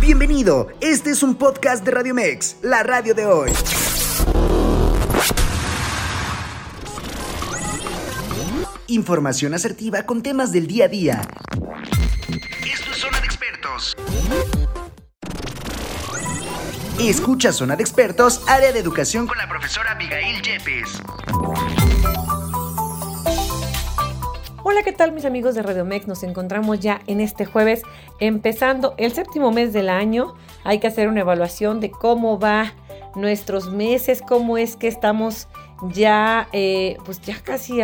Bienvenido, este es un podcast de Radio Mex, la radio de hoy. Información asertiva con temas del día a día. Esto es Zona de Expertos. Escucha Zona de Expertos, área de educación con la profesora Abigail Yepes. Hola, ¿qué tal mis amigos de Radio Mex? Nos encontramos ya en este jueves, empezando el séptimo mes del año. Hay que hacer una evaluación de cómo va nuestros meses, cómo es que estamos ya, eh, pues ya casi,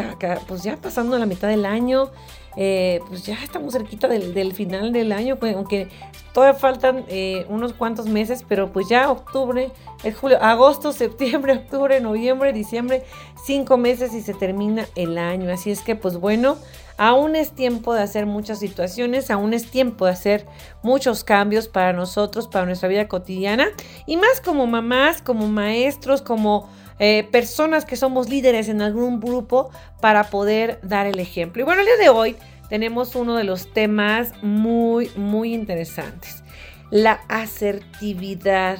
pues ya pasando la mitad del año. Eh, pues ya estamos cerquita del, final del año, pues, aunque todavía faltan eh, unos cuantos meses, pero pues ya octubre, es julio, agosto, septiembre, octubre, noviembre, diciembre, cinco meses y se termina el año. Así es que pues bueno, aún es tiempo de hacer muchas situaciones, aún es tiempo de hacer muchos cambios para nosotros, para nuestra vida cotidiana y más como mamás, como maestros, como eh, personas que somos líderes en algún grupo para poder dar el ejemplo. Y bueno, el día de hoy tenemos uno de los temas muy, muy interesantes. La asertividad.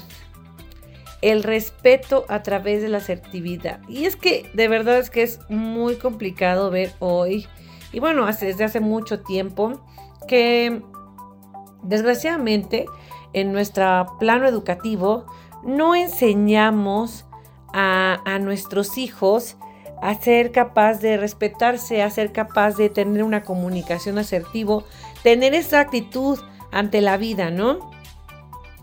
El respeto a través de la asertividad. Y es que de verdad es que es muy complicado ver hoy, y bueno, desde hace mucho tiempo, que desgraciadamente en nuestro plano educativo no enseñamos a, nuestros hijos a ser capaz de respetarse, a ser capaz de tener una comunicación asertivo, tener esa actitud ante la vida, ¿no?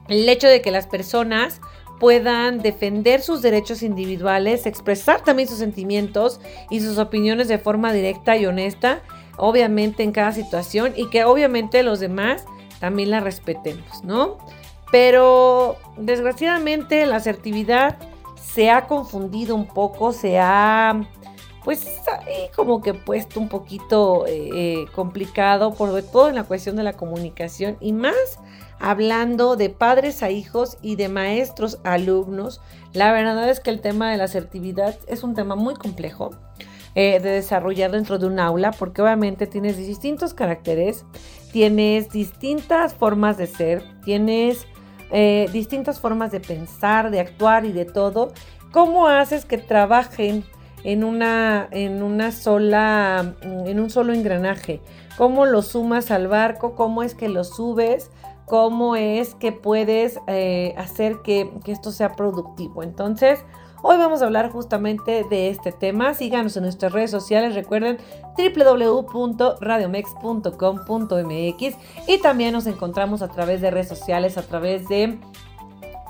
El hecho de que las personas puedan defender sus derechos individuales, expresar también sus sentimientos y sus opiniones de forma directa y honesta, obviamente en cada situación y que obviamente los demás también la respetemos, ¿no? Pero desgraciadamente la asertividad se ha confundido un poco, se ha pues ahí como que puesto un poquito eh, eh, complicado, por todo en la cuestión de la comunicación y más hablando de padres a hijos y de maestros a alumnos. La verdad es que el tema de la asertividad es un tema muy complejo eh, de desarrollar dentro de un aula porque obviamente tienes distintos caracteres, tienes distintas formas de ser, tienes eh, distintas formas de pensar, de actuar y de todo. ¿Cómo haces que trabajen en una, en una sola, en un solo engranaje? ¿Cómo lo sumas al barco? ¿Cómo es que lo subes? ¿Cómo es que puedes eh, hacer que, que esto sea productivo? Entonces, Hoy vamos a hablar justamente de este tema. Síganos en nuestras redes sociales. Recuerden www.radiomex.com.mx y también nos encontramos a través de redes sociales, a través de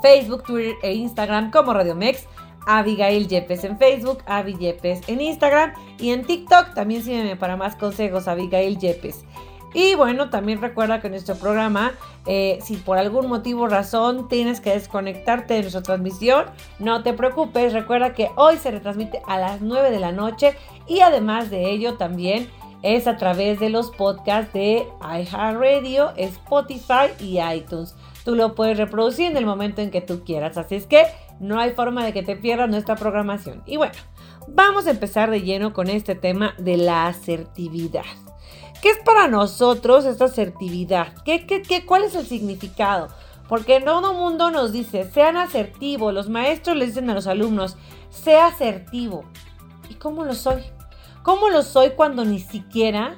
Facebook, Twitter e Instagram como Radiomex. Abigail Yepes en Facebook, Avi Yepes en Instagram y en TikTok. También sígueme para más consejos, Abigail Yepes. Y bueno, también recuerda que nuestro programa, eh, si por algún motivo o razón tienes que desconectarte de nuestra transmisión, no te preocupes. Recuerda que hoy se retransmite a las 9 de la noche y además de ello también es a través de los podcasts de iHeartRadio, Spotify y iTunes. Tú lo puedes reproducir en el momento en que tú quieras. Así es que no hay forma de que te pierdas nuestra programación. Y bueno, vamos a empezar de lleno con este tema de la asertividad. ¿Qué es para nosotros esta asertividad? ¿Qué, qué, cuál es el significado? Porque todo mundo nos dice, sean asertivos. Los maestros le dicen a los alumnos, sea asertivo. ¿Y cómo lo soy? ¿Cómo lo soy cuando ni siquiera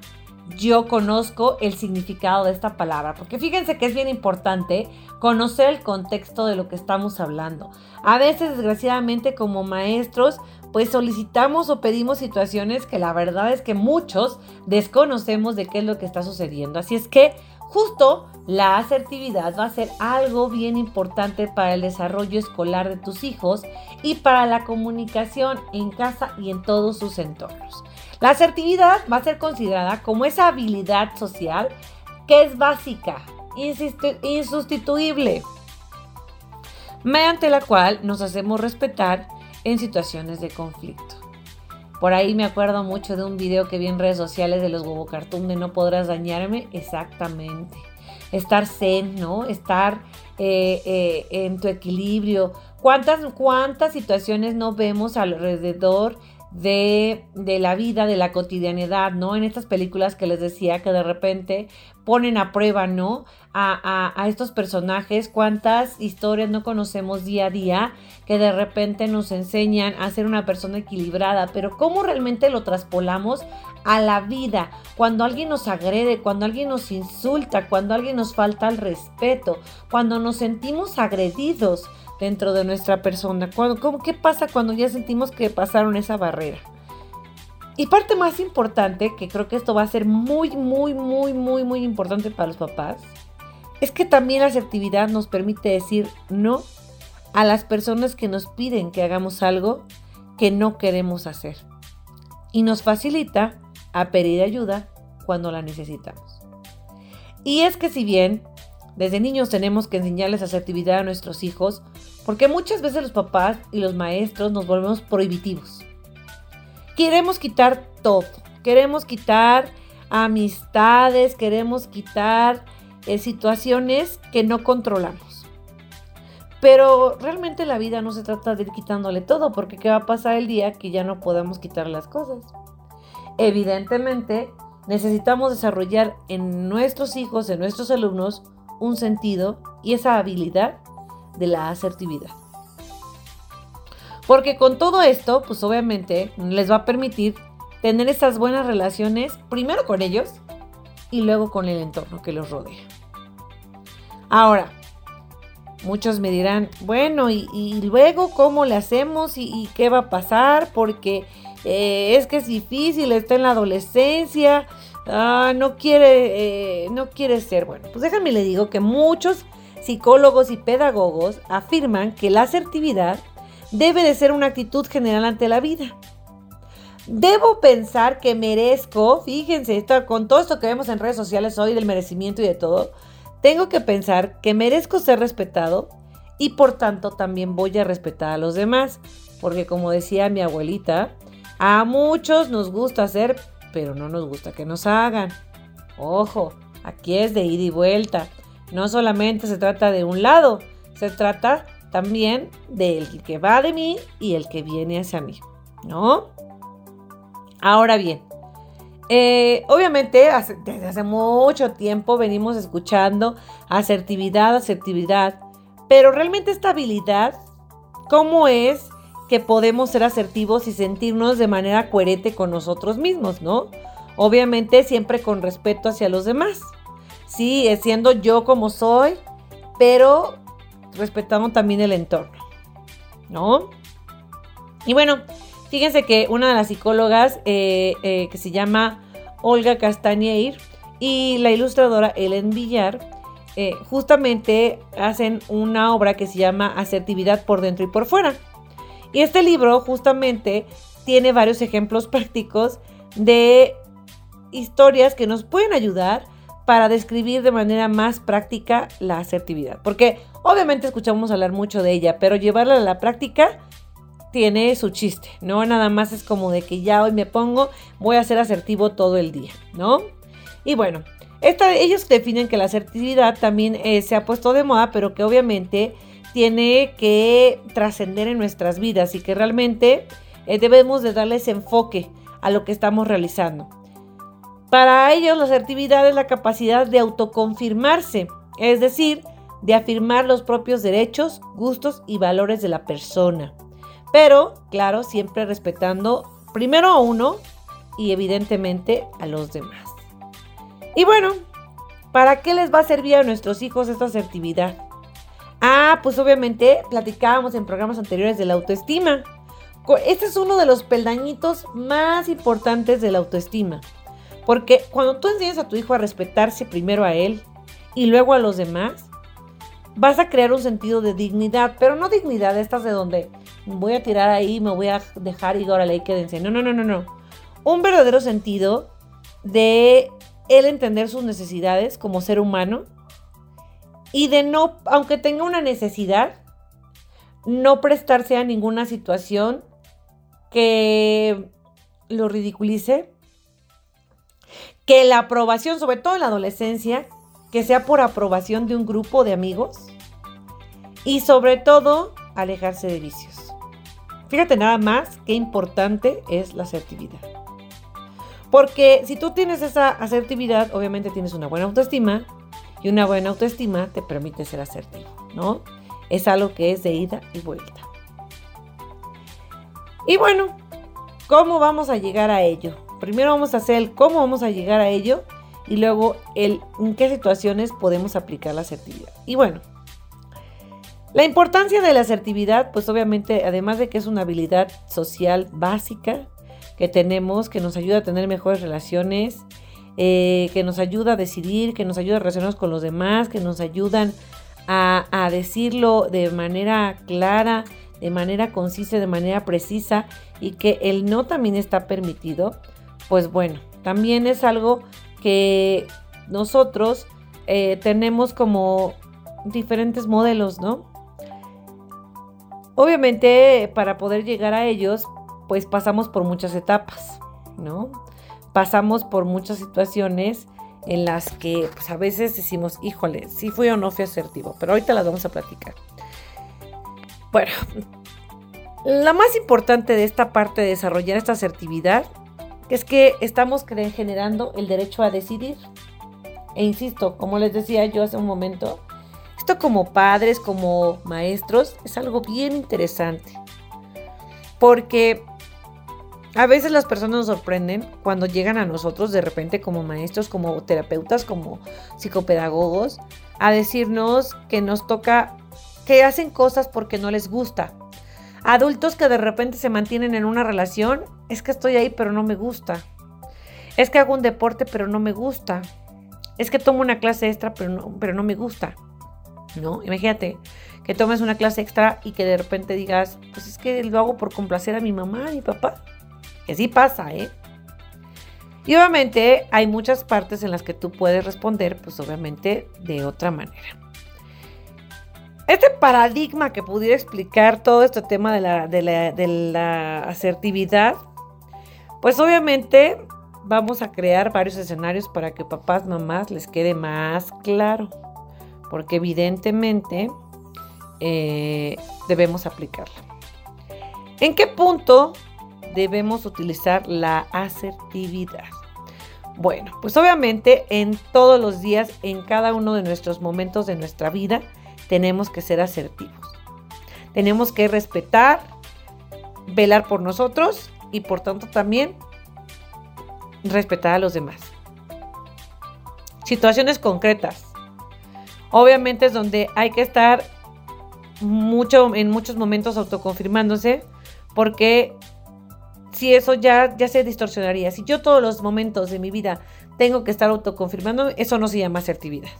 yo conozco el significado de esta palabra? Porque fíjense que es bien importante conocer el contexto de lo que estamos hablando. A veces, desgraciadamente, como maestros, pues solicitamos o pedimos situaciones que la verdad es que muchos desconocemos de qué es lo que está sucediendo. Así es que justo la asertividad va a ser algo bien importante para el desarrollo escolar de tus hijos y para la comunicación en casa y en todos sus entornos. La asertividad va a ser considerada como esa habilidad social que es básica, insustituible, mediante la cual nos hacemos respetar en situaciones de conflicto. Por ahí me acuerdo mucho de un video que vi en redes sociales de los huevo cartoon de no podrás dañarme. Exactamente. Estar zen, ¿no? Estar eh, eh, en tu equilibrio. ¿Cuántas, ¿Cuántas situaciones no vemos alrededor de, la vida, de la cotidianidad, ¿no? En estas películas que les decía que de repente ponen a prueba, ¿no? A, a, estos personajes, cuántas historias no conocemos día a día que de repente nos enseñan a ser una persona equilibrada, pero cómo realmente lo traspolamos a la vida, cuando alguien nos agrede, cuando alguien nos insulta, cuando alguien nos falta el respeto, cuando nos sentimos agredidos dentro de nuestra persona, cuando, ¿qué pasa cuando ya sentimos que pasaron esa barrera? Y parte más importante, que creo que esto va a ser muy, muy, muy, muy, muy importante para los papás, es que también la asertividad nos permite decir no a las personas que nos piden que hagamos algo que no queremos hacer. Y nos facilita a pedir ayuda cuando la necesitamos. Y es que si bien desde niños tenemos que enseñarles asertividad a nuestros hijos, porque muchas veces los papás y los maestros nos volvemos prohibitivos. Queremos quitar todo, queremos quitar amistades, queremos quitar eh, situaciones que no controlamos. Pero realmente la vida no se trata de ir quitándole todo, porque ¿qué va a pasar el día que ya no podamos quitar las cosas? Evidentemente, necesitamos desarrollar en nuestros hijos, en nuestros alumnos, un sentido y esa habilidad de la asertividad. Porque con todo esto, pues obviamente les va a permitir tener esas buenas relaciones, primero con ellos y luego con el entorno que los rodea. Ahora, muchos me dirán, bueno, ¿y, luego cómo le hacemos y qué va a pasar? Porque eh, es que es difícil, está en la adolescencia, ah, no, quiere, eh, no quiere ser. Bueno, pues déjame le digo que muchos psicólogos y pedagogos afirman que la asertividad debe de ser una actitud general ante la vida. Debo pensar que merezco, fíjense, con todo esto que vemos en redes sociales hoy del merecimiento y de todo, tengo que pensar que merezco ser respetado y por tanto también voy a respetar a los demás. Porque como decía mi abuelita, a muchos nos gusta hacer, pero no nos gusta que nos hagan. Ojo, aquí es de ida y vuelta. No solamente se trata de un lado, se trata también del que va de mí y el que viene hacia mí, ¿no? Ahora bien, eh, obviamente desde hace mucho tiempo venimos escuchando asertividad, asertividad, pero realmente esta habilidad, ¿cómo es que podemos ser asertivos y sentirnos de manera coherente con nosotros mismos, ¿no? Obviamente siempre con respeto hacia los demás. Sí, siendo yo como soy, pero respetando también el entorno, ¿no? Y bueno, fíjense que una de las psicólogas eh, eh, que se llama Olga Castañeir y la ilustradora Ellen Villar eh, justamente hacen una obra que se llama Asertividad por dentro y por fuera. Y este libro justamente tiene varios ejemplos prácticos de historias que nos pueden ayudar para describir de manera más práctica la asertividad. Porque obviamente escuchamos hablar mucho de ella, pero llevarla a la práctica tiene su chiste, ¿no? Nada más es como de que ya hoy me pongo, voy a ser asertivo todo el día, ¿no? Y bueno, ellos definen que la asertividad también eh, se ha puesto de moda, pero que obviamente tiene que trascender en nuestras vidas y que realmente eh, debemos de darle ese enfoque a lo que estamos realizando. Para ellos la asertividad es la capacidad de autoconfirmarse, es decir, de afirmar los propios derechos, gustos y valores de la persona. Pero, claro, siempre respetando primero a uno y evidentemente a los demás. Y bueno, ¿para qué les va a servir a nuestros hijos esta asertividad? Ah, pues obviamente platicábamos en programas anteriores de la autoestima. Este es uno de los peldañitos más importantes de la autoestima. Porque cuando tú enseñas a tu hijo a respetarse primero a él y luego a los demás, vas a crear un sentido de dignidad, pero no dignidad estas de donde voy a tirar ahí, me voy a dejar y ahora le quédense. No, no, no, no, no. Un verdadero sentido de él entender sus necesidades como ser humano y de no, aunque tenga una necesidad, no prestarse a ninguna situación que lo ridiculice, que la aprobación, sobre todo en la adolescencia, que sea por aprobación de un grupo de amigos y sobre todo alejarse de vicios. Fíjate nada más qué importante es la asertividad. Porque si tú tienes esa asertividad, obviamente tienes una buena autoestima y una buena autoestima te permite ser asertivo, ¿no? Es algo que es de ida y vuelta. Y bueno, ¿cómo vamos a llegar a ello? Primero vamos a hacer el cómo vamos a llegar a ello y luego el en qué situaciones podemos aplicar la asertividad. Y bueno, la importancia de la asertividad, pues obviamente, además de que es una habilidad social básica, que tenemos, que nos ayuda a tener mejores relaciones, eh, que nos ayuda a decidir, que nos ayuda a relacionarnos con los demás, que nos ayudan a, decirlo de manera clara, de manera concisa, de manera precisa y que el no también está permitido, pues bueno, también es algo que nosotros eh, tenemos como diferentes modelos, ¿no? Obviamente para poder llegar a ellos, pues pasamos por muchas etapas, ¿no? Pasamos por muchas situaciones en las que pues a veces decimos, híjole, sí fui o no fui asertivo, pero ahorita las vamos a platicar. Bueno, la más importante de esta parte de desarrollar esta asertividad es que estamos generando el derecho a decidir. E insisto, como les decía yo hace un momento, esto como padres, como maestros, es algo bien interesante. Porque a veces las personas nos sorprenden cuando llegan a nosotros de repente como maestros, como terapeutas, como psicopedagogos, a decirnos que nos toca, que hacen cosas porque no les gusta. Adultos que de repente se mantienen en una relación, es que estoy ahí pero no me gusta. Es que hago un deporte pero no me gusta. Es que tomo una clase extra pero no, pero no me gusta. ¿No? Imagínate que tomes una clase extra y que de repente digas, pues es que lo hago por complacer a mi mamá, a mi papá. Que sí pasa, ¿eh? Y obviamente hay muchas partes en las que tú puedes responder, pues obviamente de otra manera. Este paradigma que pudiera explicar todo este tema de la, de la asertividad, pues obviamente vamos a crear varios escenarios para que papás, mamás les quede más claro. Porque evidentemente eh, debemos aplicarla. ¿En qué punto debemos utilizar la asertividad? Bueno, pues obviamente en todos los días, en cada uno de nuestros momentos de nuestra vida, tenemos que ser asertivos. Tenemos que respetar, velar por nosotros y por tanto también respetar a los demás. Situaciones concretas. Obviamente es donde hay que estar mucho en muchos momentos autoconfirmándose porque si eso ya, ya se distorsionaría. Si yo todos los momentos de mi vida tengo que estar autoconfirmando, eso no se llama asertividad,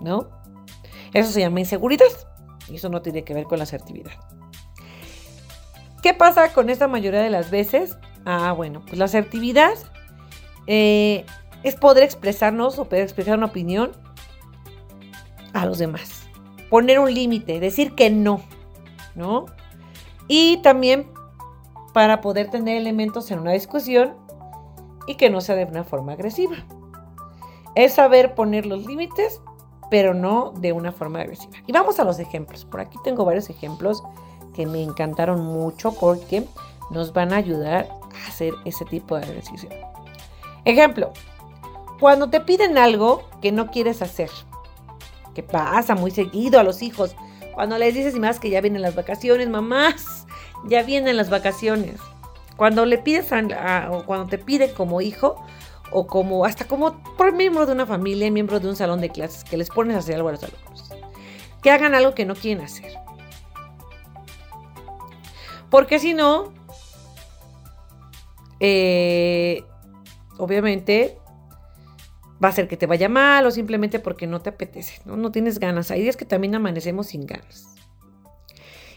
¿no? Eso se llama inseguridad y eso no tiene que ver con la asertividad. ¿Qué pasa con esta mayoría de las veces? Ah, bueno, pues la asertividad eh, es poder expresarnos o poder expresar una opinión a los demás. Poner un límite, decir que no, ¿no? Y también para poder tener elementos en una discusión y que no sea de una forma agresiva. Es saber poner los límites, pero no de una forma agresiva. Y vamos a los ejemplos. Por aquí tengo varios ejemplos que me encantaron mucho porque nos van a ayudar a hacer ese tipo de ejercicio. Ejemplo, cuando te piden algo que no quieres hacer, que pasa muy seguido a los hijos, cuando les dices y más que ya vienen las vacaciones, mamás, ya vienen las vacaciones. Cuando le pides a, o cuando te piden como hijo o como hasta como por miembro de una familia, miembro de un salón de clases, que les pones a hacer algo a los alumnos, que hagan algo que no quieren hacer. Porque si no, eh, obviamente va a ser que te vaya mal o simplemente porque no te apetece, ¿no? No tienes ganas. Hay días que también amanecemos sin ganas.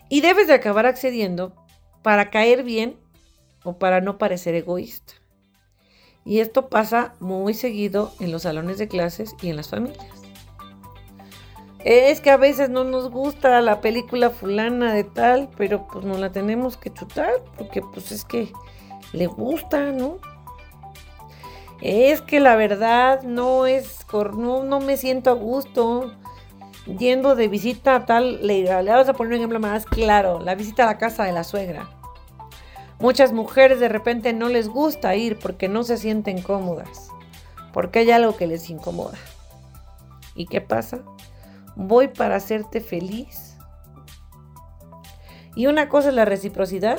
Y debes de acabar accediendo para caer bien o para no parecer egoísta. Y esto pasa muy seguido en los salones de clases y en las familias. Es que a veces no nos gusta la película fulana de tal, pero pues no la tenemos que chutar porque pues es que le gusta, ¿no? Es que la verdad no es, no, no me siento a gusto yendo de visita a tal, le, le vamos a poner un ejemplo más claro, la visita a la casa de la suegra. Muchas mujeres de repente no les gusta ir porque no se sienten cómodas, porque hay algo que les incomoda. ¿Y qué pasa? Voy para hacerte feliz. Y una cosa es la reciprocidad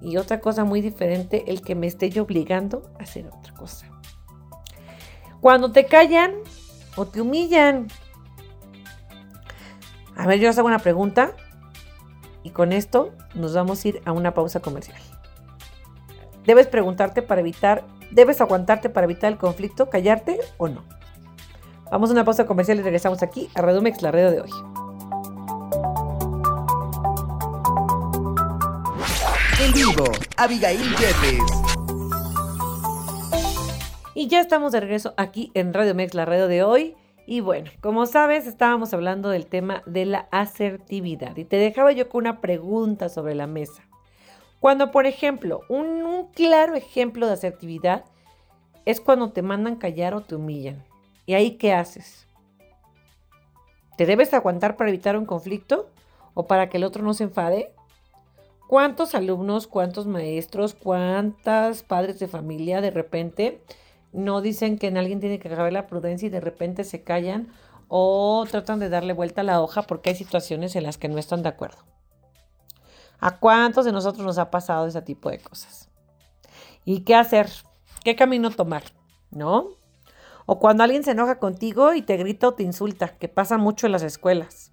y otra cosa muy diferente el que me esté yo obligando a hacer otra cosa. Cuando te callan o te humillan. A ver, yo os hago una pregunta y con esto nos vamos a ir a una pausa comercial. Debes preguntarte para evitar, debes aguantarte para evitar el conflicto, callarte o no. Vamos a una pausa comercial y regresamos aquí a Redumex, la red de hoy. En vivo, Abigail Yepes. Y ya estamos de regreso aquí en Radio Mex, la radio de hoy. Y bueno, como sabes, estábamos hablando del tema de la asertividad. Y te dejaba yo con una pregunta sobre la mesa. Cuando, por ejemplo, un, claro ejemplo de asertividad es cuando te mandan callar o te humillan. ¿Y ahí qué haces? ¿Te debes aguantar para evitar un conflicto o para que el otro no se enfade? ¿Cuántos alumnos, cuántos maestros, cuántas padres de familia de repente no dicen que en alguien tiene que acabar la prudencia y de repente se callan o tratan de darle vuelta a la hoja porque hay situaciones en las que no están de acuerdo? ¿A cuántos de nosotros nos ha pasado ese tipo de cosas? ¿Y qué hacer? ¿Qué camino tomar? ¿No? O cuando alguien se enoja contigo y te grita o te insulta, que pasa mucho en las escuelas.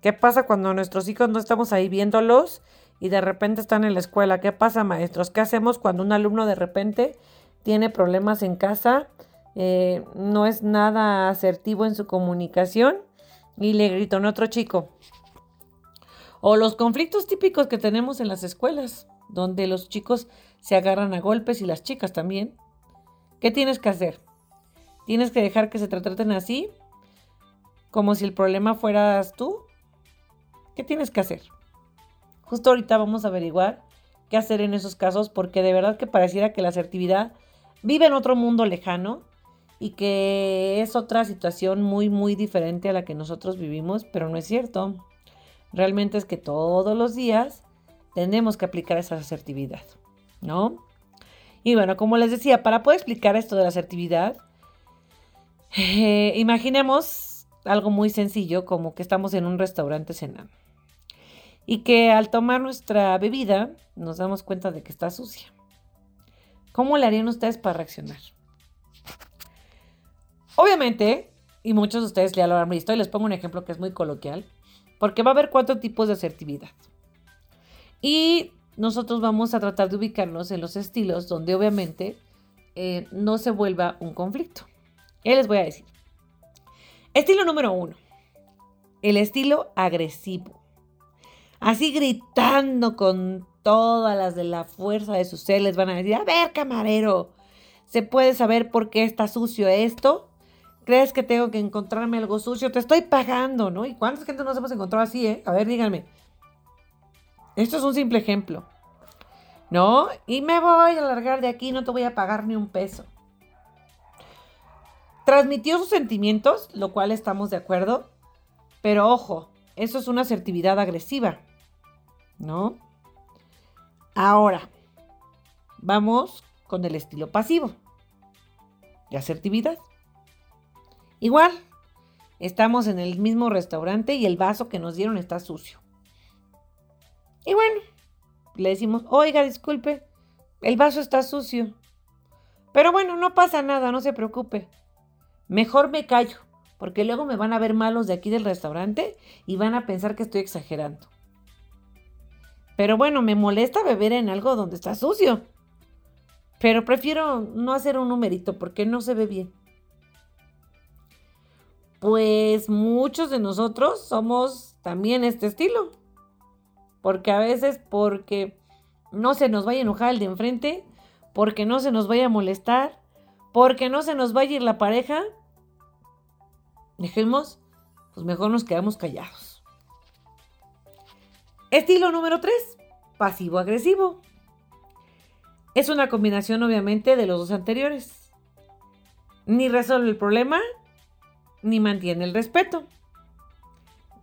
¿Qué pasa cuando nuestros hijos no estamos ahí viéndolos y de repente están en la escuela. ¿Qué pasa, maestros? ¿Qué hacemos cuando un alumno de repente tiene problemas en casa, eh, no es nada asertivo en su comunicación y le grito a otro chico? O los conflictos típicos que tenemos en las escuelas, donde los chicos se agarran a golpes y las chicas también. ¿Qué tienes que hacer? ¿Tienes que dejar que se te traten así? ¿Como si el problema fueras tú? ¿Qué tienes que hacer? Justo ahorita vamos a averiguar qué hacer en esos casos porque de verdad que pareciera que la asertividad vive en otro mundo lejano y que es otra situación muy, muy diferente a la que nosotros vivimos, pero no es cierto. Realmente es que todos los días tenemos que aplicar esa asertividad, ¿no? Y bueno, como les decía, para poder explicar esto de la asertividad, eh, imaginemos algo muy sencillo como que estamos en un restaurante cenando y que al tomar nuestra bebida nos damos cuenta de que está sucia. ¿Cómo le harían ustedes para reaccionar? Obviamente, y muchos de ustedes ya lo han visto, y les pongo un ejemplo que es muy coloquial, porque va a haber cuatro tipos de asertividad. Y nosotros vamos a tratar de ubicarnos en los estilos donde obviamente eh, no se vuelva un conflicto. ¿Qué les voy a decir? Estilo número uno, el estilo agresivo así gritando con todas las de la fuerza de sus ser, les van a decir, a ver, camarero, ¿se puede saber por qué está sucio esto? ¿Crees que tengo que encontrarme algo sucio? Te estoy pagando, ¿no? ¿Y cuánta gente nos hemos encontrado así, eh? A ver, díganme. Esto es un simple ejemplo. ¿No? Y me voy a largar de aquí, no te voy a pagar ni un peso. Transmitió sus sentimientos, lo cual estamos de acuerdo, pero ojo, eso es una asertividad agresiva. ¿no? Ahora, vamos con el estilo pasivo de asertividad. Igual, estamos en el mismo restaurante y el vaso que nos dieron está sucio. Y bueno, le decimos, oiga, disculpe, el vaso está sucio. Pero bueno, no pasa nada, no se preocupe. Mejor me callo, porque luego me van a ver malos de aquí del restaurante y van a pensar que estoy exagerando. Pero bueno, me molesta beber en algo donde está sucio. Pero prefiero no hacer un numerito porque no se ve bien. Pues muchos de nosotros somos también este estilo. Porque a veces porque no se nos vaya a enojar el de enfrente, porque no se nos vaya a molestar, porque no se nos vaya a ir la pareja, dejemos, pues mejor nos quedamos callados. Estilo número 3, pasivo-agresivo. Es una combinación obviamente de los dos anteriores. Ni resuelve el problema, ni mantiene el respeto.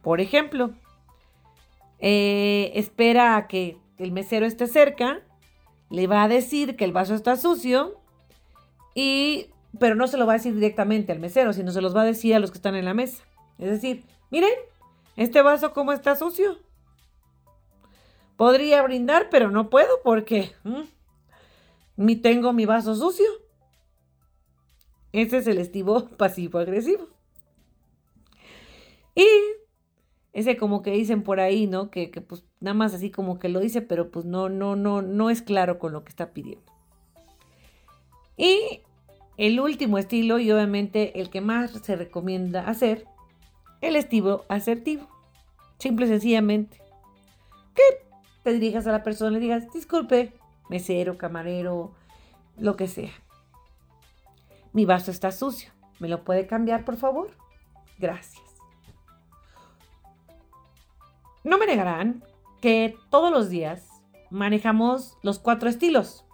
Por ejemplo, eh, espera a que el mesero esté cerca le va a decir que el vaso está sucio y pero no se lo va a decir directamente al mesero, sino se los va a decir a los que están en la mesa. Es decir, miren, este vaso cómo está sucio. Podría brindar, pero no puedo porque ni tengo mi vaso sucio. Ese es el estivo pasivo-agresivo. Y ese como que dicen por ahí, ¿no? Que, que, pues nada más así como que lo dice, pero pues no, no, no, no es claro con lo que está pidiendo. Y el último estilo, y obviamente el que más se recomienda hacer, el estilo asertivo. Simple y sencillamente. Que te dirijas a la persona y le digas, disculpe, mesero, camarero, lo que sea. Mi vaso está sucio. ¿Me lo puede cambiar, por favor? Gracias. No me negarán que todos los días manejamos los cuatro estilos.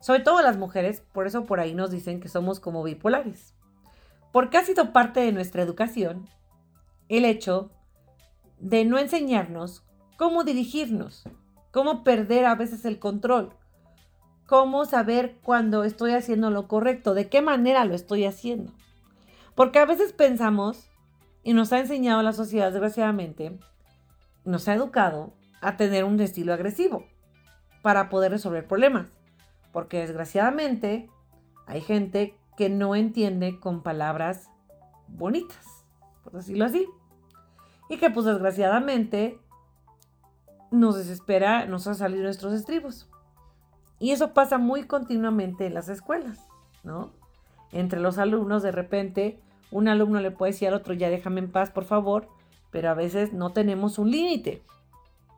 Sobre todo las mujeres, por eso por ahí nos dicen que somos como bipolares. Porque ha sido parte de nuestra educación el hecho de no enseñarnos cómo dirigirnos, cómo perder a veces el control, cómo saber cuando estoy haciendo lo correcto, de qué manera lo estoy haciendo. Porque a veces pensamos, y nos ha enseñado la sociedad desgraciadamente, nos ha educado a tener un estilo agresivo para poder resolver problemas. Porque desgraciadamente hay gente que no entiende con palabras bonitas, por decirlo así. Y que pues desgraciadamente nos desespera, nos ha salido nuestros estribos. Y eso pasa muy continuamente en las escuelas, ¿no? Entre los alumnos, de repente, un alumno le puede decir al otro, ya déjame en paz, por favor, pero a veces no tenemos un límite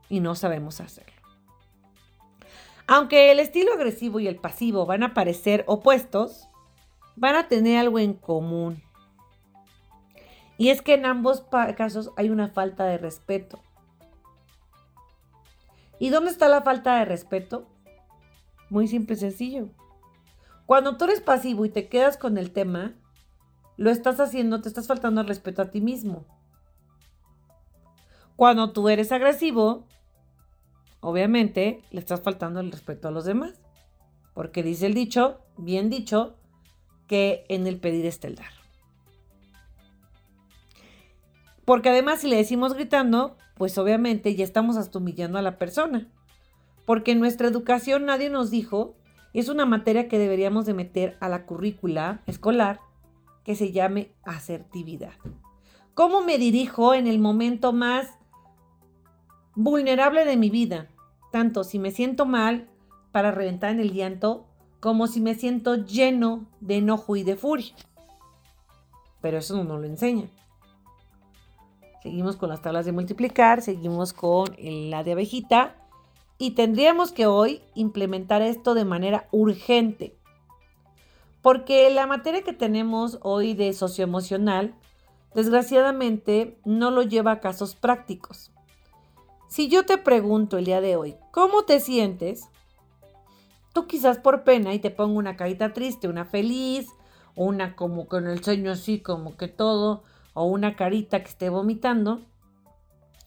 y no sabemos hacerlo. Aunque el estilo agresivo y el pasivo van a parecer opuestos, van a tener algo en común. Y es que en ambos casos hay una falta de respeto. ¿Y dónde está la falta de respeto? Muy simple y sencillo. Cuando tú eres pasivo y te quedas con el tema, lo estás haciendo, te estás faltando el respeto a ti mismo. Cuando tú eres agresivo, obviamente le estás faltando el respeto a los demás. Porque dice el dicho, bien dicho, que en el pedir está el dar. Porque además si le decimos gritando, pues obviamente ya estamos hasta humillando a la persona porque en nuestra educación nadie nos dijo, es una materia que deberíamos de meter a la currícula escolar que se llame asertividad. ¿Cómo me dirijo en el momento más vulnerable de mi vida? Tanto si me siento mal para reventar en el llanto, como si me siento lleno de enojo y de furia. Pero eso no nos lo enseña. Seguimos con las tablas de multiplicar, seguimos con la de abejita y tendríamos que hoy implementar esto de manera urgente. Porque la materia que tenemos hoy de socioemocional, desgraciadamente, no lo lleva a casos prácticos. Si yo te pregunto el día de hoy, ¿cómo te sientes? Tú quizás por pena y te pongo una carita triste, una feliz, una como con el sueño así, como que todo, o una carita que esté vomitando.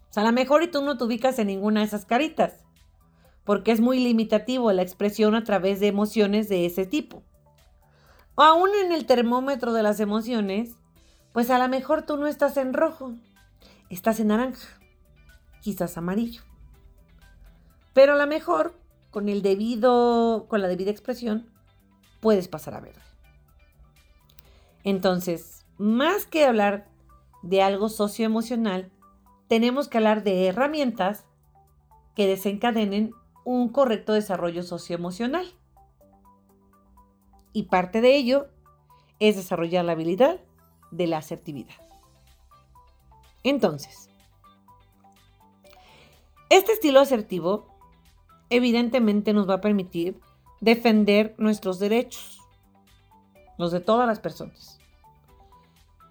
O sea, a lo mejor y tú no te ubicas en ninguna de esas caritas porque es muy limitativo la expresión a través de emociones de ese tipo. O aún en el termómetro de las emociones, pues a lo mejor tú no estás en rojo, estás en naranja, quizás amarillo. Pero a lo mejor con el debido con la debida expresión puedes pasar a verde. Entonces, más que hablar de algo socioemocional, tenemos que hablar de herramientas que desencadenen un correcto desarrollo socioemocional. Y parte de ello es desarrollar la habilidad de la asertividad. Entonces, este estilo asertivo evidentemente nos va a permitir defender nuestros derechos, los de todas las personas.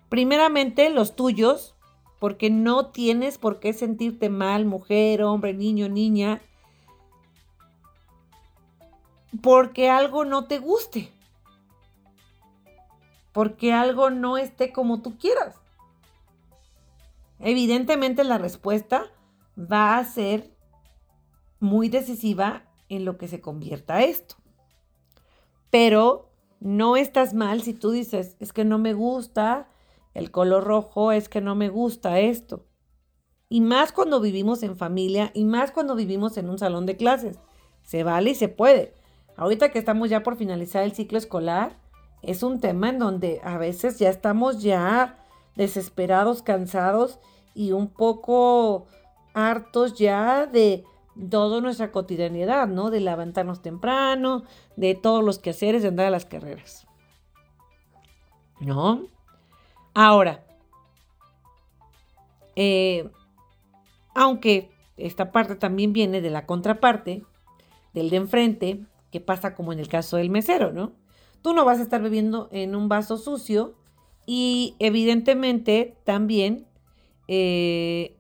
Primeramente los tuyos, porque no tienes por qué sentirte mal, mujer, hombre, niño, niña, porque algo no te guste, porque algo no esté como tú quieras. Evidentemente la respuesta va a ser muy decisiva en lo que se convierta esto. Pero no estás mal si tú dices, es que no me gusta el color rojo, es que no me gusta esto. Y más cuando vivimos en familia y más cuando vivimos en un salón de clases. Se vale y se puede. Ahorita que estamos ya por finalizar el ciclo escolar, es un tema en donde a veces ya estamos ya desesperados, cansados y un poco hartos ya de toda nuestra cotidianidad, ¿no? De levantarnos temprano, de todos los quehaceres, de andar a las carreras. ¿No? Ahora, eh, aunque esta parte también viene de la contraparte, del de enfrente, que pasa como en el caso del mesero, ¿no? Tú no vas a estar bebiendo en un vaso sucio y evidentemente también eh,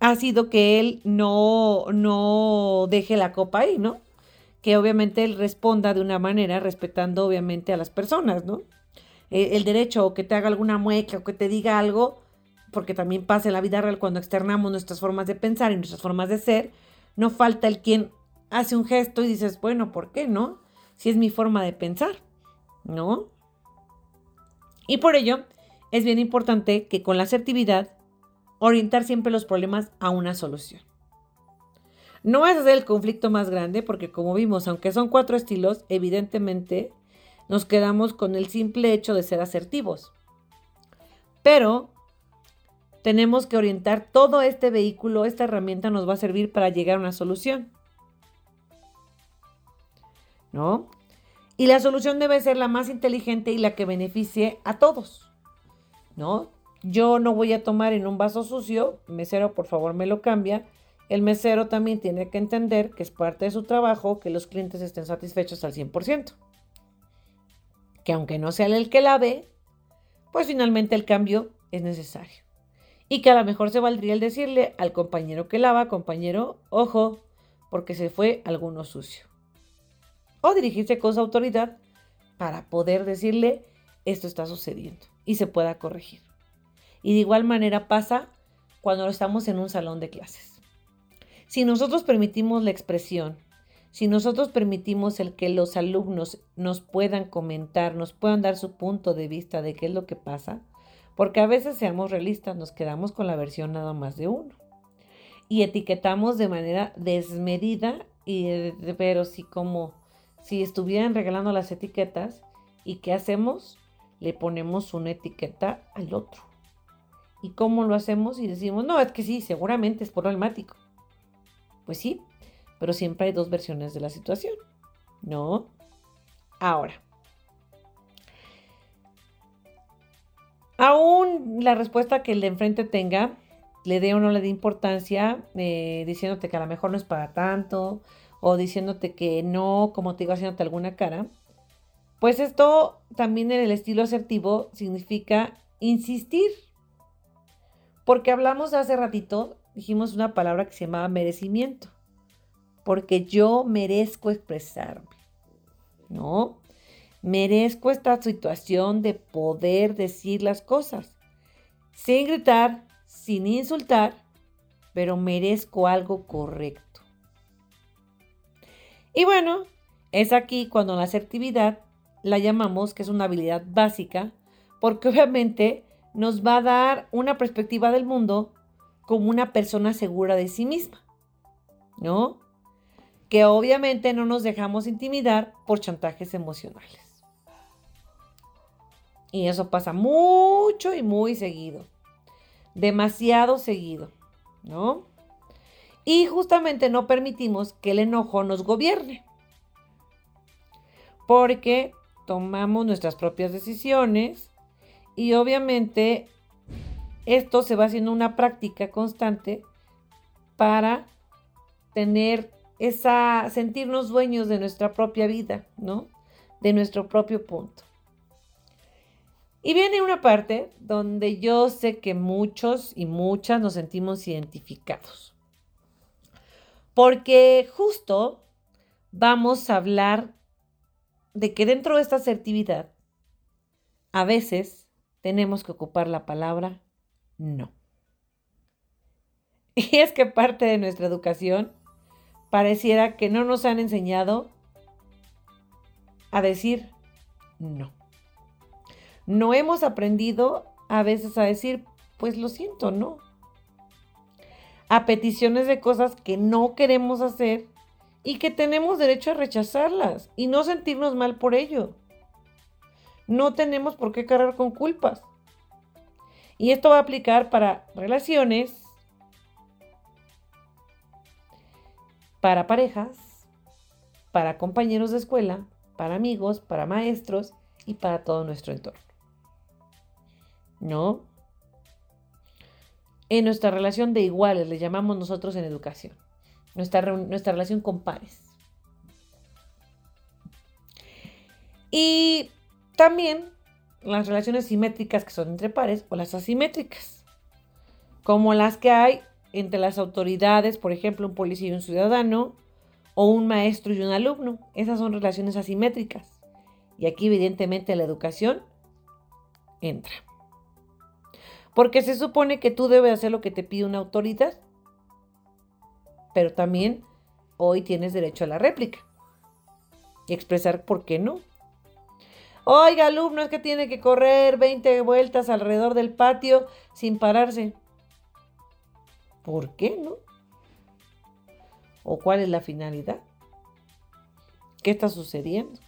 ha sido que él no, no deje la copa ahí, ¿no? Que obviamente él responda de una manera respetando obviamente a las personas, ¿no? Eh, el derecho o que te haga alguna mueca o que te diga algo, porque también pasa en la vida real cuando externamos nuestras formas de pensar y nuestras formas de ser, no falta el quien hace un gesto y dices, bueno, ¿por qué no? Si es mi forma de pensar, ¿no? Y por ello es bien importante que con la asertividad orientar siempre los problemas a una solución. No es el conflicto más grande porque como vimos, aunque son cuatro estilos, evidentemente nos quedamos con el simple hecho de ser asertivos. Pero tenemos que orientar todo este vehículo, esta herramienta nos va a servir para llegar a una solución. ¿No? Y la solución debe ser la más inteligente y la que beneficie a todos. ¿No? Yo no voy a tomar en un vaso sucio, mesero por favor me lo cambia. El mesero también tiene que entender que es parte de su trabajo que los clientes estén satisfechos al 100%. Que aunque no sea el que lave, pues finalmente el cambio es necesario. Y que a lo mejor se valdría el decirle al compañero que lava, compañero, ojo, porque se fue alguno sucio. O dirigirse con su autoridad para poder decirle esto está sucediendo y se pueda corregir. Y de igual manera pasa cuando estamos en un salón de clases. Si nosotros permitimos la expresión, si nosotros permitimos el que los alumnos nos puedan comentar, nos puedan dar su punto de vista de qué es lo que pasa, porque a veces seamos realistas, nos quedamos con la versión nada más de uno. Y etiquetamos de manera desmedida, y pero sí como si estuvieran regalando las etiquetas, ¿y qué hacemos? Le ponemos una etiqueta al otro. ¿Y cómo lo hacemos? Y decimos, no, es que sí, seguramente es problemático. Pues sí, pero siempre hay dos versiones de la situación, ¿no? Ahora, aún la respuesta que el de enfrente tenga, le dé o no le dé importancia, eh, diciéndote que a lo mejor no es para tanto, o diciéndote que no, como te digo, haciéndote alguna cara, pues esto también en el estilo asertivo significa insistir porque hablamos hace ratito, dijimos una palabra que se llamaba merecimiento. Porque yo merezco expresarme. ¿No? Merezco esta situación de poder decir las cosas. Sin gritar, sin insultar, pero merezco algo correcto. Y bueno, es aquí cuando la asertividad la llamamos que es una habilidad básica, porque obviamente nos va a dar una perspectiva del mundo como una persona segura de sí misma, ¿no? Que obviamente no nos dejamos intimidar por chantajes emocionales. Y eso pasa mucho y muy seguido, demasiado seguido, ¿no? Y justamente no permitimos que el enojo nos gobierne, porque tomamos nuestras propias decisiones, y obviamente esto se va haciendo una práctica constante para tener esa, sentirnos dueños de nuestra propia vida, ¿no? De nuestro propio punto. Y viene una parte donde yo sé que muchos y muchas nos sentimos identificados. Porque justo vamos a hablar de que dentro de esta asertividad, a veces tenemos que ocupar la palabra no. Y es que parte de nuestra educación pareciera que no nos han enseñado a decir no. No hemos aprendido a veces a decir, pues lo siento, no. A peticiones de cosas que no queremos hacer y que tenemos derecho a rechazarlas y no sentirnos mal por ello. No tenemos por qué cargar con culpas. Y esto va a aplicar para relaciones, para parejas, para compañeros de escuela, para amigos, para maestros y para todo nuestro entorno. ¿No? En nuestra relación de iguales, le llamamos nosotros en educación. Nuestra, nuestra relación con pares. Y también las relaciones simétricas que son entre pares o las asimétricas, como las que hay entre las autoridades, por ejemplo, un policía y un ciudadano, o un maestro y un alumno. Esas son relaciones asimétricas. Y aquí evidentemente la educación entra. Porque se supone que tú debes hacer lo que te pide una autoridad, pero también hoy tienes derecho a la réplica y expresar por qué no. Oiga, alumno, es que tiene que correr 20 vueltas alrededor del patio sin pararse. ¿Por qué no? ¿O cuál es la finalidad? ¿Qué está sucediendo?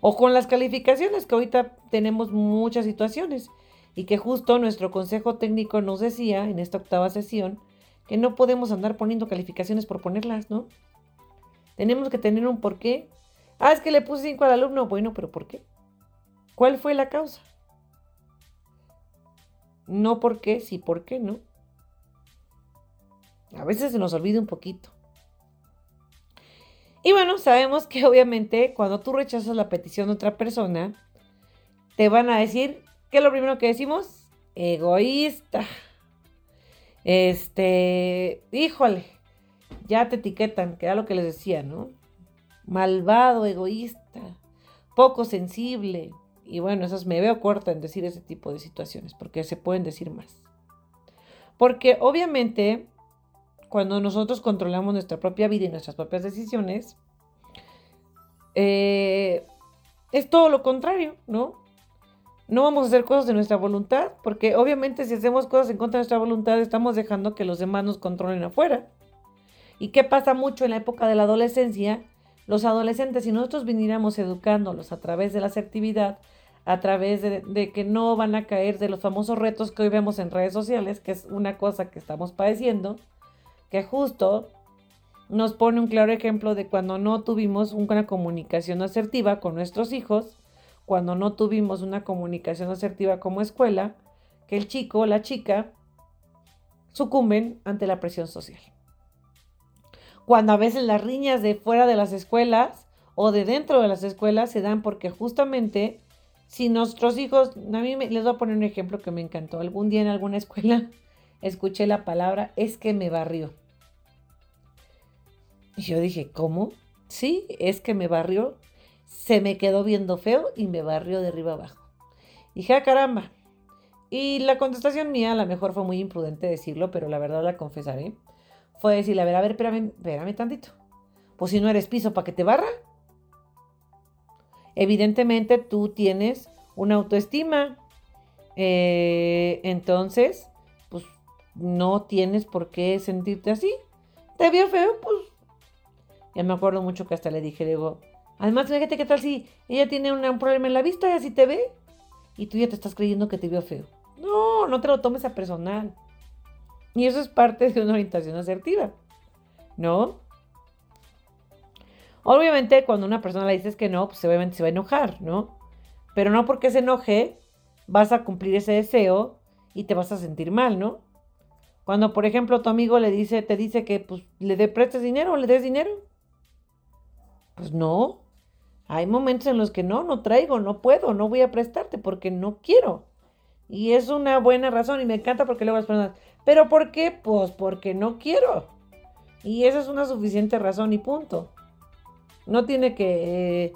O con las calificaciones, que ahorita tenemos muchas situaciones y que justo nuestro consejo técnico nos decía en esta octava sesión que no podemos andar poniendo calificaciones por ponerlas, ¿no? Tenemos que tener un porqué. Ah, es que le puse 5 al alumno. Bueno, pero ¿por qué? ¿Cuál fue la causa? No por qué, sí por qué, ¿no? A veces se nos olvida un poquito. Y bueno, sabemos que obviamente cuando tú rechazas la petición de otra persona, te van a decir, ¿qué es lo primero que decimos? Egoísta. Este, híjole, ya te etiquetan, que era lo que les decía, ¿no? Malvado, egoísta, poco sensible. Y bueno, esas me veo corta en decir ese tipo de situaciones, porque se pueden decir más. Porque obviamente cuando nosotros controlamos nuestra propia vida y nuestras propias decisiones, eh, es todo lo contrario, ¿no? No vamos a hacer cosas de nuestra voluntad, porque obviamente si hacemos cosas en contra de nuestra voluntad, estamos dejando que los demás nos controlen afuera. ¿Y qué pasa mucho en la época de la adolescencia? Los adolescentes, si nosotros viniéramos educándolos a través de la asertividad, a través de, de, que no van a caer de los famosos retos que hoy vemos en redes sociales, que es una cosa que estamos padeciendo, que justo nos pone un claro ejemplo de cuando no tuvimos una comunicación asertiva con nuestros hijos, cuando no tuvimos una comunicación asertiva como escuela, que el chico o la chica sucumben ante la presión social. Cuando a veces las riñas de fuera de las escuelas o de dentro de las escuelas se dan porque justamente si nuestros hijos, a mí les voy a poner un ejemplo que me encantó, algún día en alguna escuela escuché la palabra es que me barrió. Y yo dije, ¿cómo? Sí, es que me barrió. Se me quedó viendo feo y me barrió de arriba abajo. dije, ah, caramba. Y la contestación mía, a lo mejor fue muy imprudente decirlo, pero la verdad la confesaré. Fue decirle, a ver, a ver, espérame, espérame tantito. Pues si no eres piso, ¿para que te barra? Evidentemente tú tienes una autoestima. Eh, entonces, pues no tienes por qué sentirte así. Te vio feo, pues ya me acuerdo mucho que hasta le dije, digo, además, fíjate qué tal si ella tiene un problema en la vista y así te ve y tú ya te estás creyendo que te vio feo. No, no te lo tomes a personal. Y eso es parte de una orientación asertiva, ¿no? Obviamente, cuando una persona le dices que no, pues obviamente se va a enojar, ¿no? Pero no porque se enoje, vas a cumplir ese deseo y te vas a sentir mal, ¿no? Cuando, por ejemplo, tu amigo le dice, te dice que pues, le de prestes dinero o le des dinero, pues no. Hay momentos en los que no, no traigo, no puedo, no voy a prestarte porque no quiero. Y es una buena razón y me encanta porque luego las personas, ¿pero por qué? Pues porque no quiero. Y esa es una suficiente razón y punto. No tiene que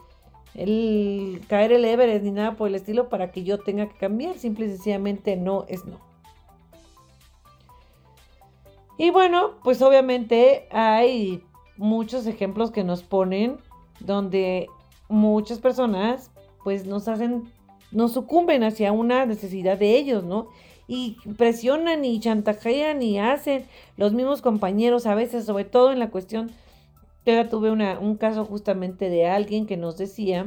eh, caer el Everest ni nada por el estilo para que yo tenga que cambiar. Simple y sencillamente no es no. Y bueno, pues obviamente hay muchos ejemplos que nos ponen donde muchas personas pues nos hacen, nos sucumben hacia una necesidad de ellos, ¿no? Y presionan y chantajean y hacen los mismos compañeros a veces, sobre todo en la cuestión, yo tuve una, un caso justamente de alguien que nos decía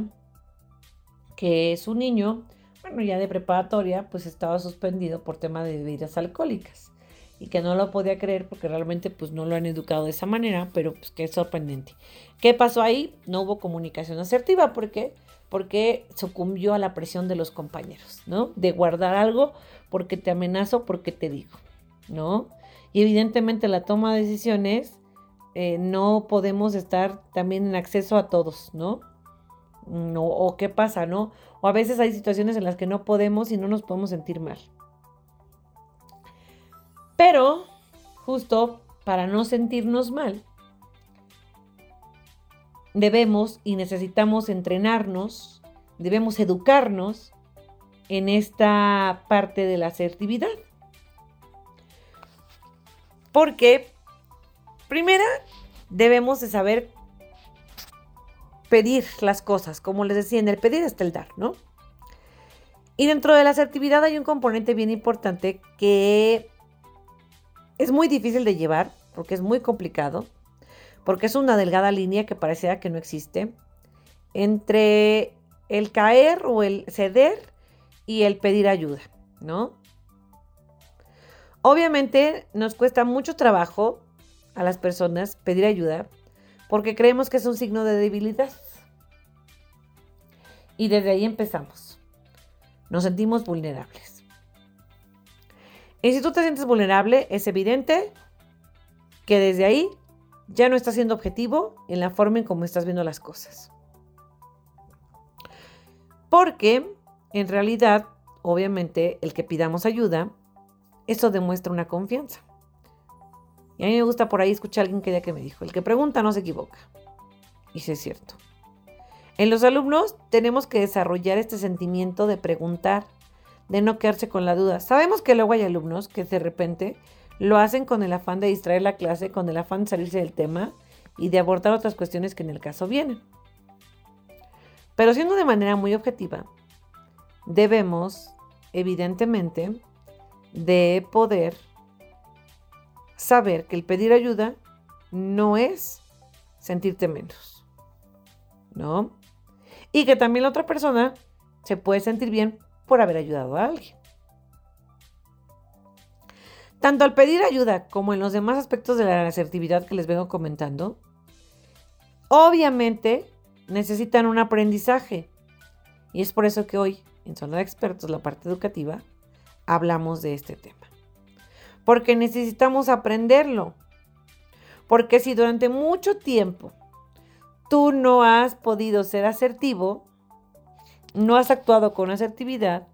que su niño, bueno, ya de preparatoria, pues estaba suspendido por tema de bebidas alcohólicas y que no lo podía creer porque realmente pues no lo han educado de esa manera, pero pues que es sorprendente. ¿Qué pasó ahí? No hubo comunicación asertiva, ¿por qué? Porque sucumbió a la presión de los compañeros, ¿no? De guardar algo porque te amenazo, porque te digo, ¿no? Y evidentemente la toma de decisiones eh, no podemos estar también en acceso a todos, ¿no? no, o qué pasa, ¿no? O a veces hay situaciones en las que no podemos y no nos podemos sentir mal. Pero, justo para no sentirnos mal, debemos y necesitamos entrenarnos, debemos educarnos en esta parte de la asertividad. Porque, primera, debemos de saber pedir las cosas. Como les decía, en el pedir está el dar, ¿no? Y dentro de la asertividad hay un componente bien importante que es muy difícil de llevar, porque es muy complicado, porque es una delgada línea que pareciera que no existe, entre el caer o el ceder y el pedir ayuda, ¿no? Obviamente nos cuesta mucho trabajo a las personas pedir ayuda porque creemos que es un signo de debilidad. Y desde ahí empezamos. Nos sentimos vulnerables. Y si tú te sientes vulnerable, es evidente que desde ahí ya no estás siendo objetivo en la forma en cómo estás viendo las cosas. Porque en realidad, obviamente, el que pidamos ayuda, eso demuestra una confianza. Y a mí me gusta por ahí escuchar a alguien que ya que me dijo, el que pregunta no se equivoca. Y sí es cierto. En los alumnos tenemos que desarrollar este sentimiento de preguntar, de no quedarse con la duda. Sabemos que luego hay alumnos que de repente lo hacen con el afán de distraer la clase, con el afán de salirse del tema y de abordar otras cuestiones que en el caso vienen. Pero siendo de manera muy objetiva, debemos, evidentemente, de poder saber que el pedir ayuda no es sentirte menos, ¿no? Y que también la otra persona se puede sentir bien por haber ayudado a alguien. Tanto al pedir ayuda como en los demás aspectos de la asertividad que les vengo comentando, obviamente necesitan un aprendizaje. Y es por eso que hoy, en Zona de Expertos, la parte educativa, hablamos de este tema porque necesitamos aprenderlo. Porque si durante mucho tiempo tú no has podido ser asertivo, no has actuado con asertividad,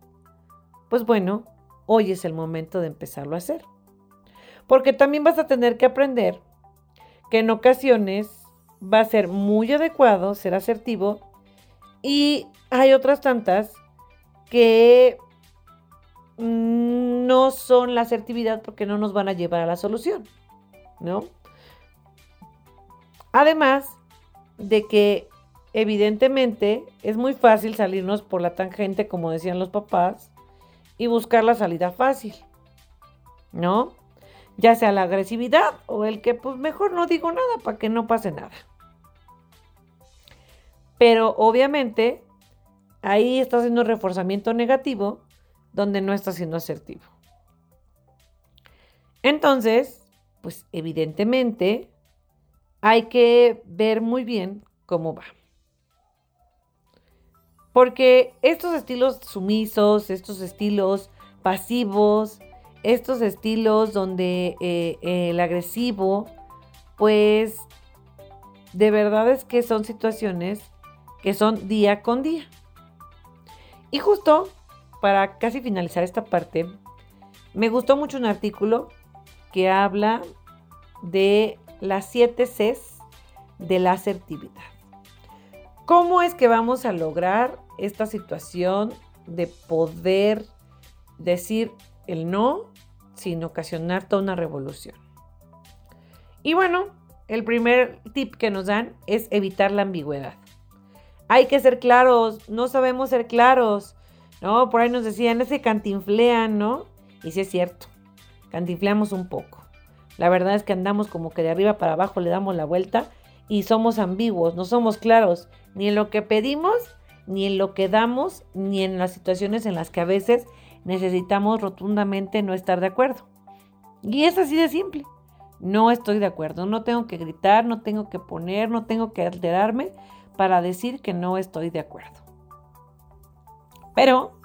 pues bueno, hoy es el momento de empezarlo a hacer. Porque también vas a tener que aprender que en ocasiones va a ser muy adecuado ser asertivo y hay otras tantas que no son la asertividad porque no nos van a llevar a la solución, ¿no? Además de que evidentemente es muy fácil salirnos por la tangente, como decían los papás, y buscar la salida fácil, ¿no? Ya sea la agresividad o el que pues mejor no digo nada para que no pase nada. Pero obviamente ahí está haciendo un reforzamiento negativo donde no está siendo asertivo. Entonces, pues evidentemente hay que ver muy bien cómo va. Porque estos estilos sumisos, estos estilos pasivos, estos estilos donde eh, el agresivo, pues de verdad es que son situaciones que son día con día. Y justo para casi finalizar esta parte, me gustó mucho un artículo que habla de las siete Cs de la asertividad. ¿Cómo es que vamos a lograr esta situación de poder decir el no sin ocasionar toda una revolución? Y bueno, el primer tip que nos dan es evitar la ambigüedad. Hay que ser claros, no sabemos ser claros. No, por ahí nos decían, ese cantinflean, ¿no? Y sí es cierto, cantinfleamos un poco. La verdad es que andamos como que de arriba para abajo le damos la vuelta y somos ambiguos, no somos claros ni en lo que pedimos, ni en lo que damos, ni en las situaciones en las que a veces necesitamos rotundamente no estar de acuerdo. Y es así de simple. No estoy de acuerdo, no tengo que gritar, no tengo que poner, no tengo que alterarme para decir que no estoy de acuerdo. Pero,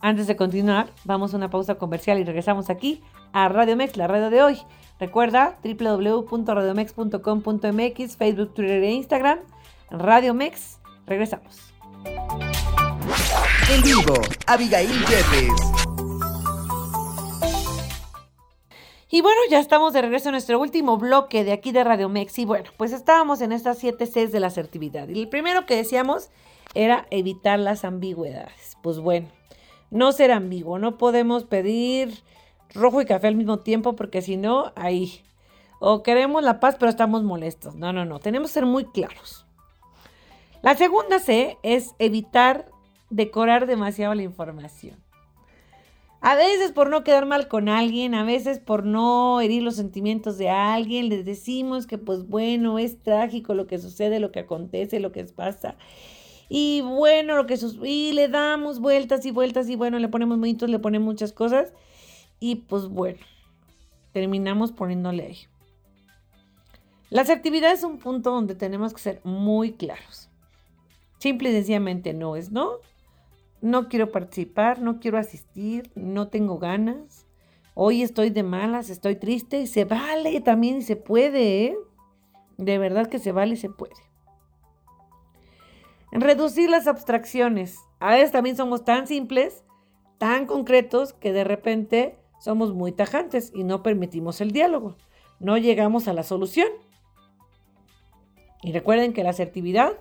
antes de continuar, vamos a una pausa comercial y regresamos aquí a Radio Mex, la radio de hoy. Recuerda www.radiomex.com.mx, Facebook, Twitter e Instagram. Radio Mex. Regresamos. En vivo, Abigail Jeffes. Y bueno, ya estamos de regreso a nuestro último bloque de aquí de Radio Mex. Y bueno, pues estábamos en estas siete Cs de la asertividad. Y el primero que decíamos era evitar las ambigüedades. Pues bueno, no ser ambiguo. No podemos pedir rojo y café al mismo tiempo porque si no, ahí. O queremos la paz pero estamos molestos. No, no, no. Tenemos que ser muy claros. La segunda C es evitar decorar demasiado la información. A veces por no quedar mal con alguien, a veces por no herir los sentimientos de alguien, les decimos que pues bueno, es trágico lo que sucede, lo que acontece, lo que pasa. Y bueno, lo que y le damos vueltas y vueltas y bueno, le ponemos monitos, le ponemos muchas cosas. Y pues bueno, terminamos poniéndole ahí. La asertividad es un punto donde tenemos que ser muy claros. Simple y sencillamente no es no, no quiero participar, no quiero asistir, no tengo ganas. Hoy estoy de malas, estoy triste y se vale también y se puede, ¿eh? De verdad que se vale y se puede. Reducir las abstracciones. A veces también somos tan simples, tan concretos, que de repente somos muy tajantes y no permitimos el diálogo. No llegamos a la solución. Y recuerden que la asertividad,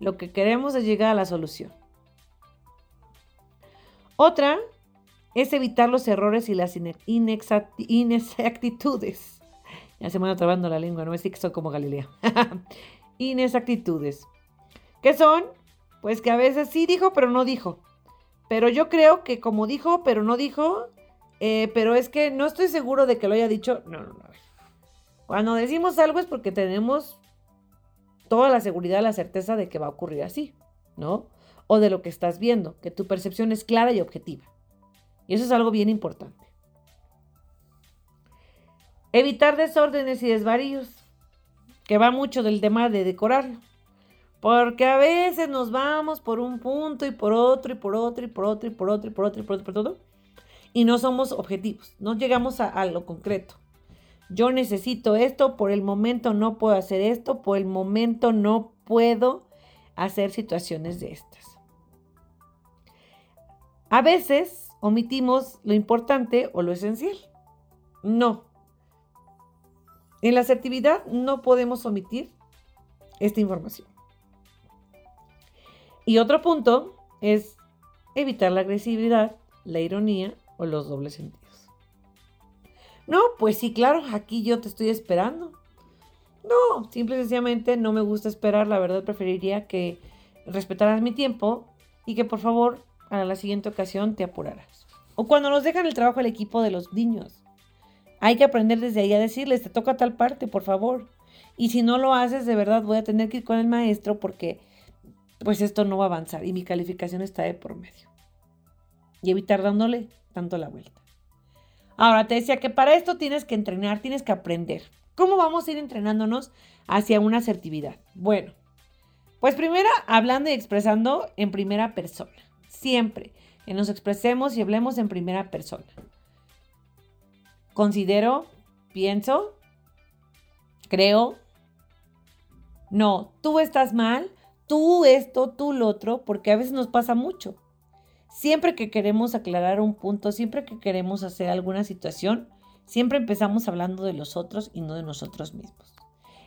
lo que queremos es llegar a la solución. Otra es evitar los errores y las inexactitudes. Ya se me va trabando la lengua, no es que soy como Galilea. inexactitudes. ¿Qué son? Pues que a veces sí dijo, pero no dijo. Pero yo creo que como dijo, pero no dijo, eh, pero es que no estoy seguro de que lo haya dicho. No, no, no. Cuando decimos algo es porque tenemos toda la seguridad, la certeza de que va a ocurrir así, ¿no? o de lo que estás viendo, que tu percepción es clara y objetiva. Y eso es algo bien importante. Evitar desórdenes y desvaríos, que va mucho del tema de decorarlo. Porque a veces nos vamos por un punto y por otro y por otro y por otro y por otro y por otro y por otro y por todo. Y no somos objetivos, no llegamos a lo concreto. Yo necesito esto, por el momento no puedo hacer esto, por el momento no puedo hacer situaciones de estas. A veces omitimos lo importante o lo esencial. No. En la asertividad no podemos omitir esta información. Y otro punto es evitar la agresividad, la ironía o los dobles sentidos. No, pues sí, claro, aquí yo te estoy esperando. No, simple y sencillamente no me gusta esperar, la verdad preferiría que respetaras mi tiempo y que por favor para la siguiente ocasión te apurarás. O cuando nos dejan el trabajo al equipo de los niños. Hay que aprender desde ahí a decirles, te toca tal parte, por favor. Y si no lo haces, de verdad voy a tener que ir con el maestro porque pues esto no va a avanzar y mi calificación está de por medio. Y evitar dándole tanto la vuelta. Ahora te decía que para esto tienes que entrenar, tienes que aprender. ¿Cómo vamos a ir entrenándonos hacia una asertividad? Bueno, pues primero hablando y expresando en primera persona siempre que nos expresemos y hablemos en primera persona. Considero, pienso, creo, no, tú estás mal, tú esto, tú lo otro, porque a veces nos pasa mucho. Siempre que queremos aclarar un punto, siempre que queremos hacer alguna situación, siempre empezamos hablando de los otros y no de nosotros mismos.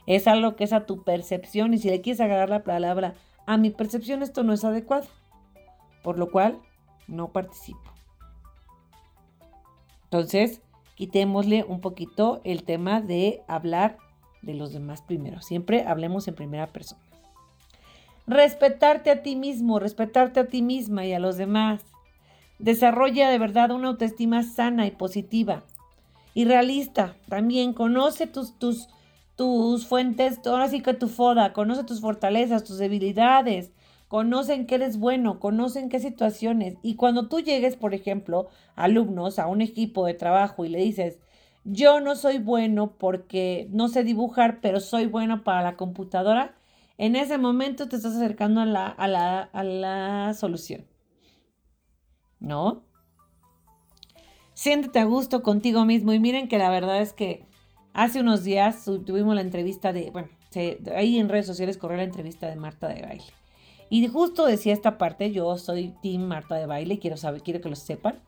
Es algo que es a tu percepción y si le quieres agarrar la palabra a mi percepción esto no es adecuado por lo cual no participo. Entonces, quitémosle un poquito el tema de hablar de los demás primero. Siempre hablemos en primera persona. Respetarte a ti mismo, respetarte a ti misma y a los demás. Desarrolla de verdad una autoestima sana y positiva y realista. También conoce tus, tus, tus fuentes, ahora sí que tu foda, conoce tus fortalezas, tus debilidades, conoce en qué eres bueno, conoce en qué situaciones. Y cuando tú llegues, por ejemplo, alumnos a un equipo de trabajo y le dices, yo no soy bueno porque no sé dibujar, pero soy bueno para la computadora, en ese momento te estás acercando a la, a la, a la solución. ¿No? Siéntete a gusto contigo mismo y miren que la verdad es que hace unos días tuvimos la entrevista de, bueno, ahí en redes sociales corrió la entrevista de Marta de Baile. Y justo decía esta parte, yo soy Team Marta de Baile, quiero saber, quiero que lo sepan.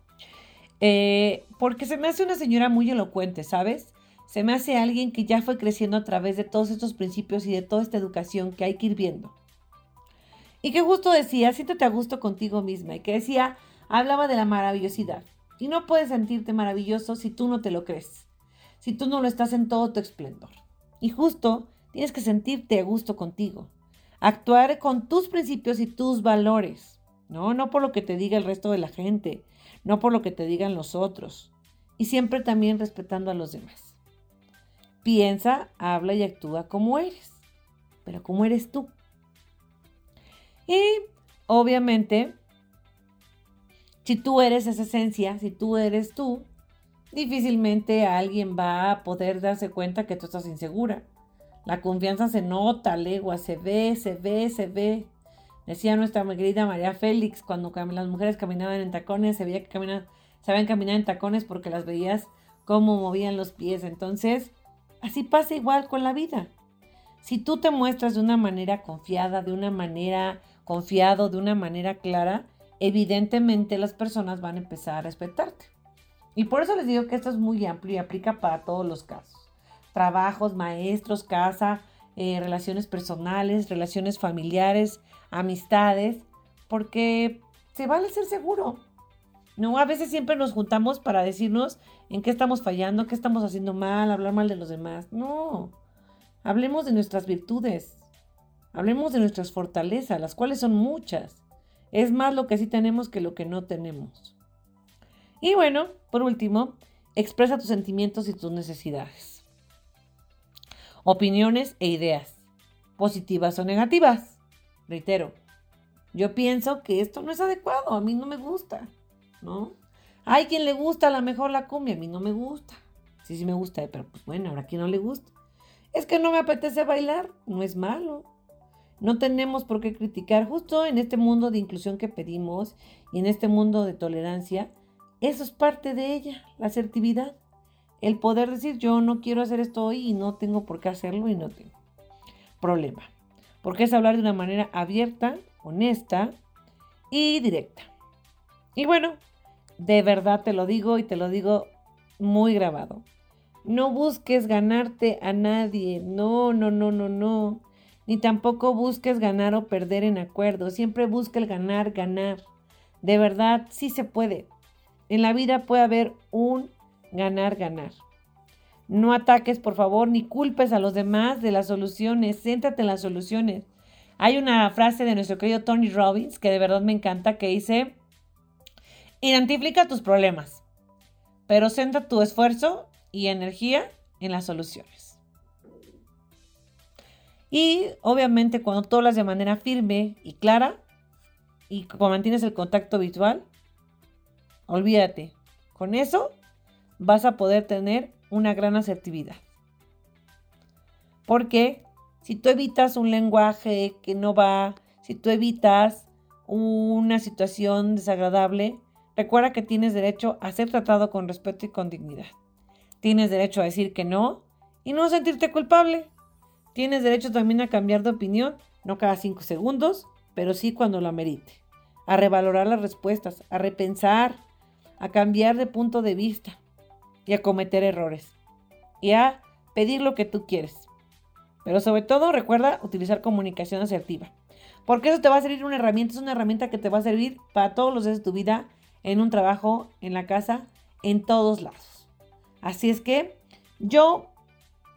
Eh, porque se me hace una señora muy elocuente, ¿sabes? Se me hace alguien que ya fue creciendo a través de todos estos principios y de toda esta educación que hay que ir viendo. Y que justo decía, siéntate a gusto contigo misma. Y que decía, hablaba de la maravillosidad. Y no puedes sentirte maravilloso si tú no te lo crees, si tú no lo estás en todo tu esplendor. Y justo tienes que sentirte a gusto contigo, actuar con tus principios y tus valores, ¿no? No por lo que te diga el resto de la gente, no por lo que te digan los otros. Y siempre también respetando a los demás. Piensa, habla y actúa como eres, pero como eres tú. Y obviamente, si tú eres esa esencia, si tú eres tú, difícilmente alguien va a poder darse cuenta que tú estás insegura. La confianza se nota, legua, se ve, se ve, se ve. Decía nuestra querida María Félix, cuando las mujeres caminaban en tacones, se veía que caminan, sabían caminar en tacones porque las veías cómo movían los pies. Entonces, así pasa igual con la vida. Si tú te muestras de una manera confiada, de una manera confiado, de una manera clara, evidentemente las personas van a empezar a respetarte. Y por eso les digo que esto es muy amplio y aplica para todos los casos. Trabajos, maestros, casa, eh, relaciones personales, relaciones familiares, amistades, porque se vale ser seguro. No, a veces siempre nos juntamos para decirnos en qué estamos fallando, qué estamos haciendo mal, hablar mal de los demás. No, hablemos de nuestras virtudes, hablemos de nuestras fortalezas, las cuales son muchas. Es más lo que sí tenemos que lo que no tenemos. Y bueno, por último, expresa tus sentimientos y tus necesidades. Opiniones e ideas, positivas o negativas. Reitero, yo pienso que esto no es adecuado, a mí no me gusta, ¿no? Hay quien le gusta a lo mejor la cumbia, a mí no me gusta. Sí, sí me gusta, pero pues bueno, ahora quien no le gusta. Es que no me apetece bailar, no es malo. No tenemos por qué criticar. Justo en este mundo de inclusión que pedimos y en este mundo de tolerancia, eso es parte de ella, la asertividad. El poder decir yo no quiero hacer esto hoy y no tengo por qué hacerlo y no tengo problema porque es hablar de una manera abierta, honesta y directa. Y bueno, de verdad te lo digo y te lo digo muy grabado. No busques ganarte a nadie, no, no, no, no, no. Ni tampoco busques ganar o perder en acuerdo. Siempre busca el ganar, ganar. De verdad, sí se puede. En la vida puede haber un ganar, ganar. No ataques, por favor, ni culpes a los demás de las soluciones. Céntrate en las soluciones. Hay una frase de nuestro querido Tony Robbins que de verdad me encanta que dice, identifica tus problemas, pero centra tu esfuerzo y energía en las soluciones. Y obviamente cuando tú hablas de manera firme y clara y mantienes el contacto visual, olvídate, con eso vas a poder tener una gran asertividad. Porque si tú evitas un lenguaje que no va, si tú evitas una situación desagradable, recuerda que tienes derecho a ser tratado con respeto y con dignidad. Tienes derecho a decir que no y no sentirte culpable. Tienes derecho también a cambiar de opinión, no cada cinco segundos, pero sí cuando lo amerite. A revalorar las respuestas, a repensar, a cambiar de punto de vista y a cometer errores y a pedir lo que tú quieres. Pero sobre todo recuerda utilizar comunicación asertiva. Porque eso te va a servir una herramienta, es una herramienta que te va a servir para todos los días de tu vida, en un trabajo, en la casa, en todos lados. Así es que yo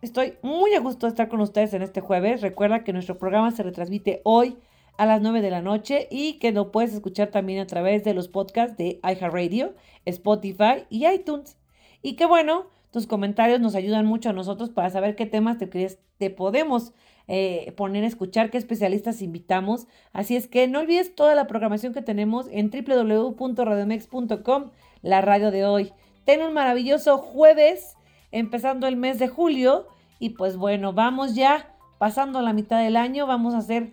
estoy muy a gusto de estar con ustedes en este jueves. Recuerda que nuestro programa se retransmite hoy a las 9 de la noche y que lo puedes escuchar también a través de los podcasts de iHeartRadio, Spotify y iTunes. Y que bueno, tus comentarios nos ayudan mucho a nosotros para saber qué temas te, te podemos eh, poner a escuchar, qué especialistas invitamos. Así es que no olvides toda la programación que tenemos en www.radiomex.com, la radio de hoy. Ten un maravilloso jueves, empezando el mes de julio. Y pues bueno, vamos ya pasando la mitad del año, vamos a hacer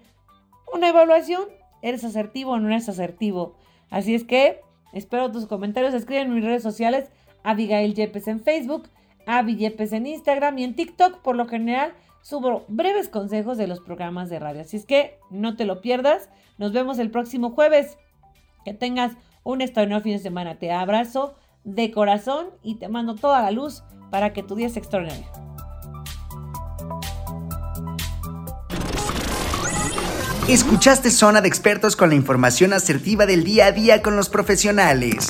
una evaluación. ¿Eres asertivo o no eres asertivo? Así es que espero tus comentarios. Escriben en mis redes sociales. Abigail Yepes en Facebook, Avi Yepes en Instagram y en TikTok. Por lo general subo breves consejos de los programas de radio. Así es que no te lo pierdas. Nos vemos el próximo jueves. Que tengas un extraordinario fin de semana. Te abrazo de corazón y te mando toda la luz para que tu día sea extraordinario. Escuchaste Zona de Expertos con la información asertiva del día a día con los profesionales.